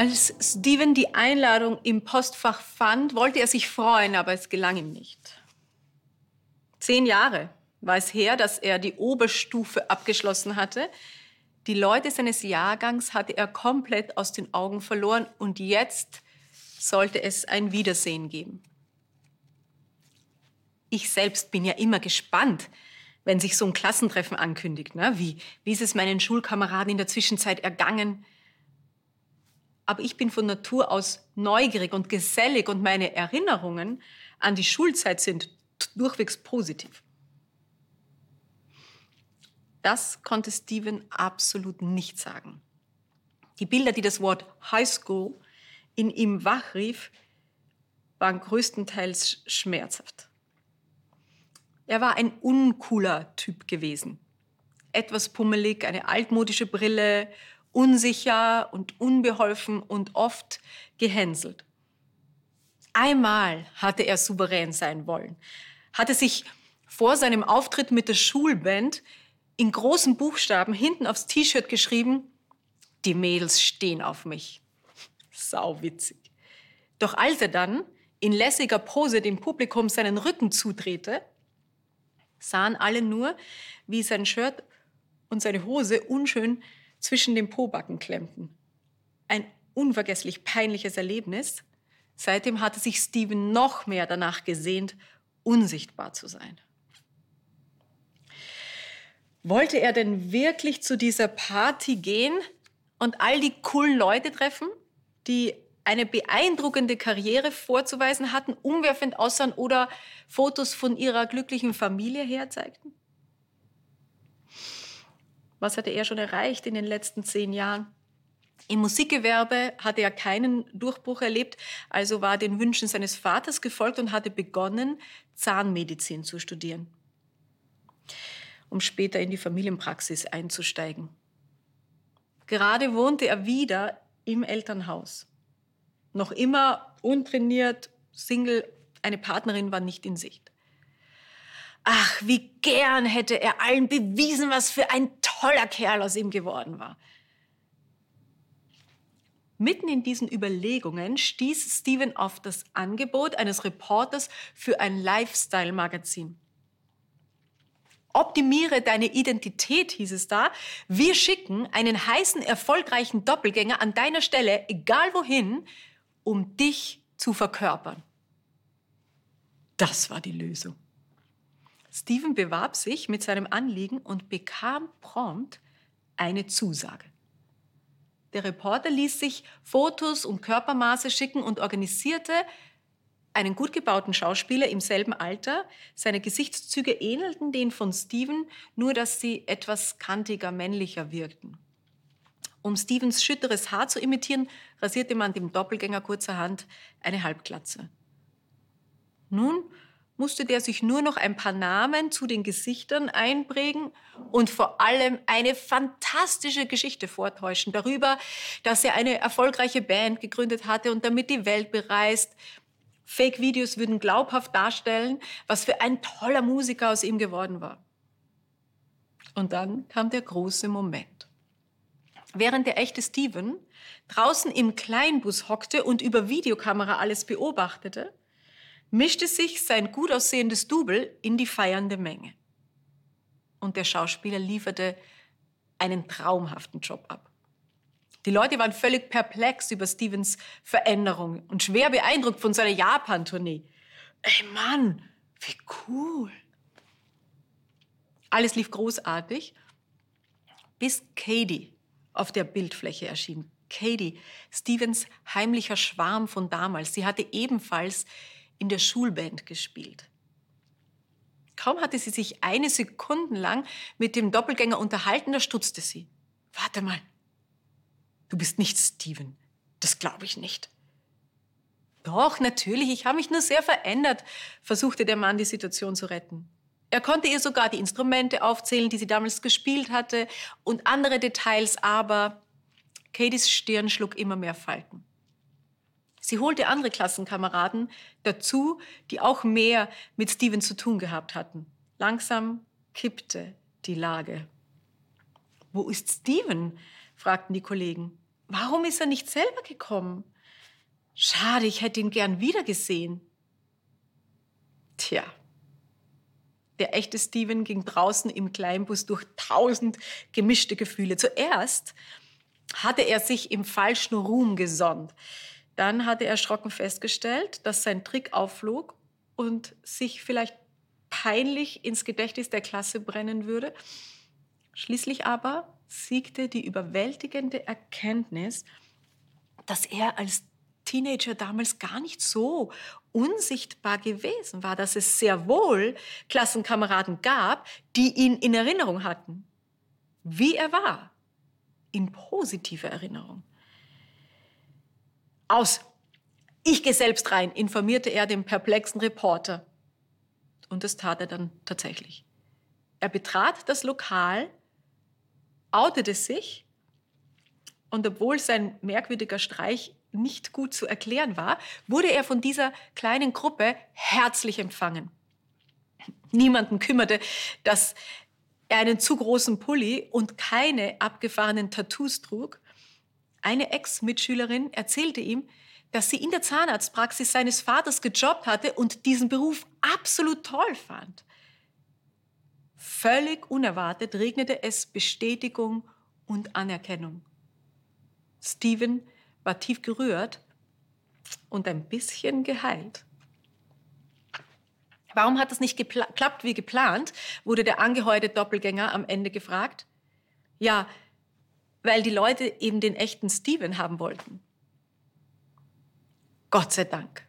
Als Steven die Einladung im Postfach fand, wollte er sich freuen, aber es gelang ihm nicht. Zehn Jahre war es her, dass er die Oberstufe abgeschlossen hatte. Die Leute seines Jahrgangs hatte er komplett aus den Augen verloren und jetzt sollte es ein Wiedersehen geben. Ich selbst bin ja immer gespannt, wenn sich so ein Klassentreffen ankündigt. Ne? Wie, wie ist es meinen Schulkameraden in der Zwischenzeit ergangen? Aber ich bin von Natur aus neugierig und gesellig und meine Erinnerungen an die Schulzeit sind durchwegs positiv. Das konnte Steven absolut nicht sagen. Die Bilder, die das Wort High School in ihm wachrief, waren größtenteils schmerzhaft. Er war ein uncooler Typ gewesen. Etwas pummelig, eine altmodische Brille, unsicher und unbeholfen und oft gehänselt. Einmal hatte er souverän sein wollen, hatte sich vor seinem Auftritt mit der Schulband in großen Buchstaben hinten aufs T-Shirt geschrieben, die Mädels stehen auf mich. Sau witzig. Doch als er dann in lässiger Pose dem Publikum seinen Rücken zudrehte, sahen alle nur, wie sein Shirt und seine Hose unschön zwischen den Pobacken klemmten. Ein unvergesslich peinliches Erlebnis. Seitdem hatte sich Steven noch mehr danach gesehnt, unsichtbar zu sein. Wollte er denn wirklich zu dieser Party gehen und all die coolen Leute treffen, die eine beeindruckende Karriere vorzuweisen hatten, umwerfend aussahen oder Fotos von ihrer glücklichen Familie herzeigten? Was hatte er schon erreicht in den letzten zehn Jahren? Im Musikgewerbe hatte er keinen Durchbruch erlebt, also war den Wünschen seines Vaters gefolgt und hatte begonnen, Zahnmedizin zu studieren, um später in die Familienpraxis einzusteigen. Gerade wohnte er wieder im Elternhaus. Noch immer untrainiert, Single, eine Partnerin war nicht in Sicht. Ach, wie gern hätte er allen bewiesen, was für ein toller Kerl aus ihm geworden war. Mitten in diesen Überlegungen stieß Steven auf das Angebot eines Reporters für ein Lifestyle-Magazin. Optimiere deine Identität, hieß es da. Wir schicken einen heißen, erfolgreichen Doppelgänger an deiner Stelle, egal wohin, um dich zu verkörpern. Das war die Lösung. Stephen bewarb sich mit seinem Anliegen und bekam prompt eine Zusage. Der Reporter ließ sich Fotos und Körpermaße schicken und organisierte einen gut gebauten Schauspieler im selben Alter. Seine Gesichtszüge ähnelten den von Stephen, nur dass sie etwas kantiger, männlicher wirkten. Um Stevens schütteres Haar zu imitieren, rasierte man dem Doppelgänger kurzerhand eine Halbglatze. Nun musste der sich nur noch ein paar Namen zu den Gesichtern einprägen und vor allem eine fantastische Geschichte vortäuschen darüber, dass er eine erfolgreiche Band gegründet hatte und damit die Welt bereist. Fake-Videos würden glaubhaft darstellen, was für ein toller Musiker aus ihm geworden war. Und dann kam der große Moment. Während der echte Steven draußen im Kleinbus hockte und über Videokamera alles beobachtete, mischte sich sein gut aussehendes Double in die feiernde Menge. Und der Schauspieler lieferte einen traumhaften Job ab. Die Leute waren völlig perplex über Stevens Veränderung und schwer beeindruckt von seiner Japan-Tournee. Ey Mann, wie cool. Alles lief großartig, bis Katie auf der Bildfläche erschien. Katie, Stevens heimlicher Schwarm von damals. Sie hatte ebenfalls in der Schulband gespielt. Kaum hatte sie sich eine Sekunde lang mit dem Doppelgänger unterhalten, da stutzte sie. Warte mal. Du bist nicht Steven. Das glaube ich nicht. Doch, natürlich, ich habe mich nur sehr verändert, versuchte der Mann die Situation zu retten. Er konnte ihr sogar die Instrumente aufzählen, die sie damals gespielt hatte und andere Details, aber Katys Stirn schlug immer mehr Falten. Sie holte andere Klassenkameraden dazu, die auch mehr mit Steven zu tun gehabt hatten. Langsam kippte die Lage. Wo ist Steven? fragten die Kollegen. Warum ist er nicht selber gekommen? Schade, ich hätte ihn gern wiedergesehen. Tja, der echte Steven ging draußen im Kleinbus durch tausend gemischte Gefühle. Zuerst hatte er sich im falschen Ruhm gesonnt. Dann hatte er erschrocken festgestellt, dass sein Trick aufflog und sich vielleicht peinlich ins Gedächtnis der Klasse brennen würde. Schließlich aber siegte die überwältigende Erkenntnis, dass er als Teenager damals gar nicht so unsichtbar gewesen war, dass es sehr wohl Klassenkameraden gab, die ihn in Erinnerung hatten, wie er war, in positiver Erinnerung. Aus. Ich gehe selbst rein, informierte er den perplexen Reporter. Und das tat er dann tatsächlich. Er betrat das Lokal, outete sich und obwohl sein merkwürdiger Streich nicht gut zu erklären war, wurde er von dieser kleinen Gruppe herzlich empfangen. Niemanden kümmerte, dass er einen zu großen Pulli und keine abgefahrenen Tattoos trug. Eine Ex-Mitschülerin erzählte ihm, dass sie in der Zahnarztpraxis seines Vaters gejobbt hatte und diesen Beruf absolut toll fand. Völlig unerwartet regnete es Bestätigung und Anerkennung. Stephen war tief gerührt und ein bisschen geheilt. Warum hat das nicht geklappt wie geplant, wurde der angeheuerte Doppelgänger am Ende gefragt. Ja, weil die Leute eben den echten Steven haben wollten. Gott sei Dank,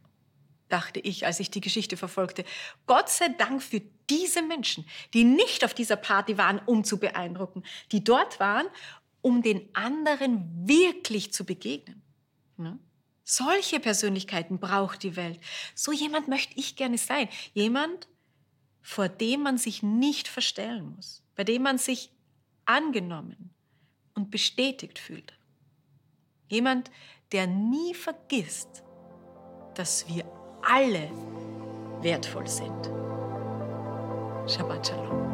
dachte ich, als ich die Geschichte verfolgte. Gott sei Dank für diese Menschen, die nicht auf dieser Party waren, um zu beeindrucken, die dort waren, um den anderen wirklich zu begegnen. Ne? Solche Persönlichkeiten braucht die Welt. So jemand möchte ich gerne sein. Jemand, vor dem man sich nicht verstellen muss, bei dem man sich angenommen und bestätigt fühlt. Jemand, der nie vergisst, dass wir alle wertvoll sind. Shabbat Shalom.